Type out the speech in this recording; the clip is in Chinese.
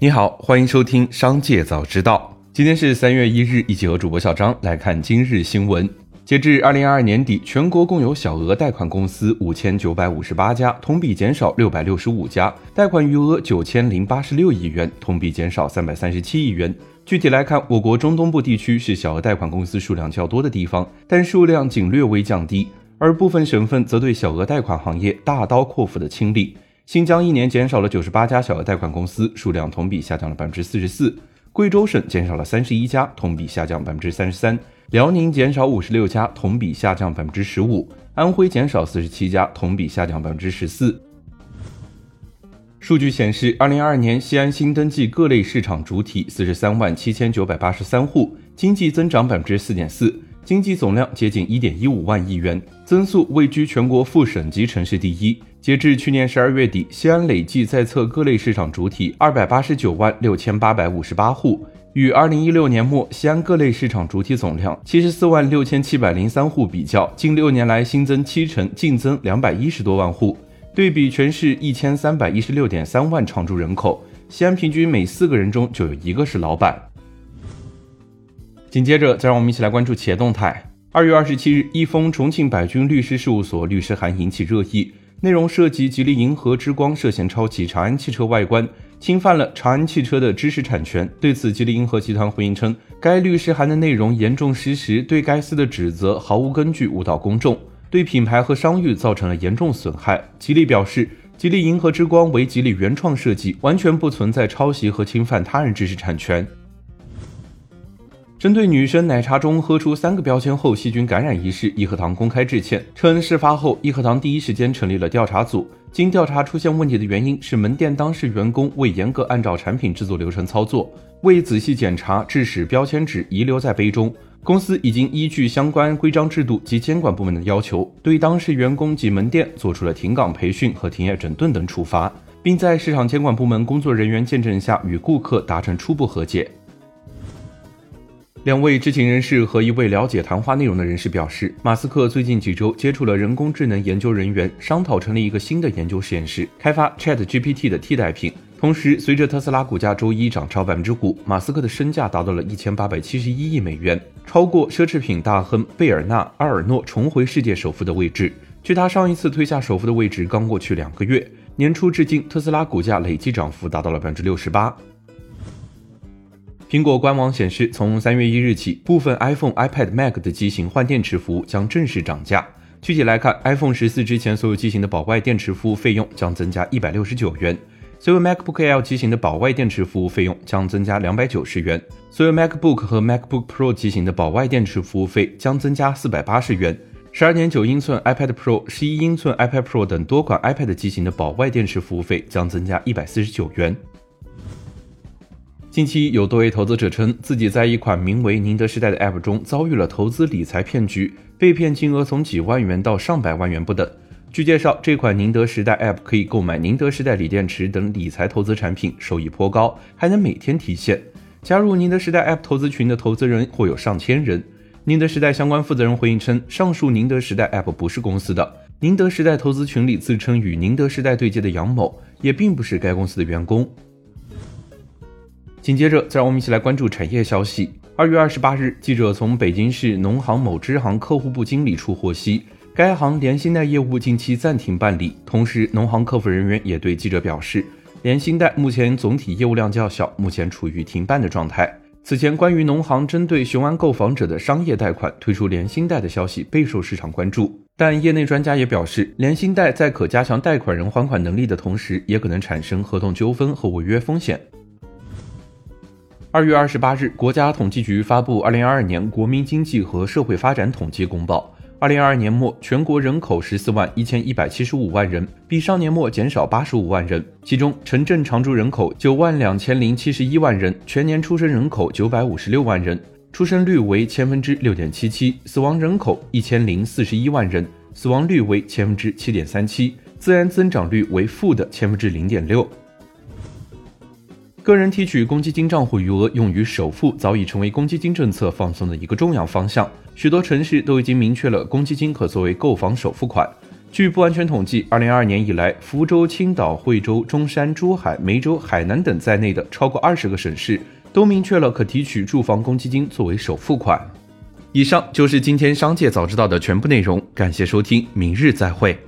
你好，欢迎收听《商界早知道》。今天是三月一日，一起和主播小张来看今日新闻。截至二零二二年底，全国共有小额贷款公司五千九百五十八家，同比减少六百六十五家，贷款余额九千零八十六亿元，同比减少三百三十七亿元。具体来看，我国中东部地区是小额贷款公司数量较多的地方，但数量仅略微降低。而部分省份则对小额贷款行业大刀阔斧的清理。新疆一年减少了九十八家小额贷款公司，数量同比下降了百分之四十四；贵州省减少了三十一家，同比下降百分之三十三；辽宁减少五十六家，同比下降百分之十五；安徽减少四十七家，同比下降百分之十四。数据显示，二零二二年西安新登记各类市场主体四十三万七千九百八十三户，经济增长百分之四点四。经济总量接近一点一五万亿元，增速位居全国副省级城市第一。截至去年十二月底，西安累计在册各类市场主体二百八十九万六千八百五十八户，与二零一六年末西安各类市场主体总量七十四万六千七百零三户比较，近六年来新增七成，净增两百一十多万户。对比全市一千三百一十六点三万常住人口，西安平均每四个人中就有一个是老板。紧接着，再让我们一起来关注企业动态。二月二十七日，一封重庆百君律师事务所律师函引起热议，内容涉及吉利银河之光涉嫌抄袭长安汽车外观，侵犯了长安汽车的知识产权。对此，吉利银河集团回应称，该律师函的内容严重失实，对该司的指责毫无根据，误导公众，对品牌和商誉造成了严重损害。吉利表示，吉利银河之光为吉利原创设计，完全不存在抄袭和侵犯他人知识产权。针对女生奶茶中喝出三个标签后细菌感染一事，益禾堂公开致歉，称事发后益禾堂第一时间成立了调查组。经调查，出现问题的原因是门店当事员工未严格按照产品制作流程操作，未仔细检查，致使标签纸遗留在杯中。公司已经依据相关规章制度及监管部门的要求，对当事员工及门店做出了停岗培训和停业整顿等处罚，并在市场监管部门工作人员见证下与顾客达成初步和解。两位知情人士和一位了解谈话内容的人士表示，马斯克最近几周接触了人工智能研究人员，商讨成立一个新的研究实验室，开发 Chat GPT 的替代品。同时，随着特斯拉股价周一涨超百分之五，马斯克的身价达到了一千八百七十一亿美元，超过奢侈品大亨贝尔纳·阿尔诺，重回世界首富的位置。距他上一次推下首富的位置刚过去两个月，年初至今，特斯拉股价累计涨幅达到了百分之六十八。苹果官网显示，从三月一日起，部分 iPhone、iPad、Mac 的机型换电池服务将正式涨价。具体来看，iPhone 十四之前所有机型的保外电池服务费用将增加一百六十九元；所有 MacBook Air 机型的保外电池服务费用将增加两百九十元；所有 MacBook 和 MacBook Pro 机型的保外电池服务费将增加四百八十元；十二点九英寸 iPad Pro、十一英寸 iPad Pro 等多款 iPad 机型的保外电池服务费将增加一百四十九元。近期有多位投资者称，自己在一款名为“宁德时代”的 App 中遭遇了投资理财骗局，被骗金额从几万元到上百万元不等。据介绍，这款宁德时代 App 可以购买宁德时代锂电池等理财投资产品，收益颇高，还能每天提现。加入宁德时代 App 投资群的投资人或有上千人。宁德时代相关负责人回应称，上述宁德时代 App 不是公司的。宁德时代投资群里自称与宁德时代对接的杨某，也并不是该公司的员工。紧接着，再让我们一起来关注产业消息。二月二十八日，记者从北京市农行某支行客户部经理处获悉，该行联新贷业务近期暂停办理。同时，农行客服人员也对记者表示，联新贷目前总体业务量较小，目前处于停办的状态。此前，关于农行针对雄安购房者的商业贷款推出联新贷的消息备受市场关注，但业内专家也表示，联新贷在可加强贷款人还款能力的同时，也可能产生合同纠纷和违约风险。二月二十八日，国家统计局发布《二零二二年国民经济和社会发展统计公报》。二零二二年末，全国人口十四万一千一百七十五万人，比上年末减少八十五万人。其中，城镇常住人口九万两千零七十一万人，全年出生人口九百五十六万人，出生率为千分之六点七七；死亡人口一千零四十一万人，死亡率为千分之七点三七，自然增长率为负的千分之零点六。个人提取公积金账户余额用于首付，早已成为公积金政策放松的一个重要方向。许多城市都已经明确了公积金可作为购房首付款。据不完全统计，二零二二年以来，福州、青岛、惠州、中山、珠海、梅州、海南等在内的超过二十个省市都明确了可提取住房公积金作为首付款。以上就是今天商界早知道的全部内容，感谢收听，明日再会。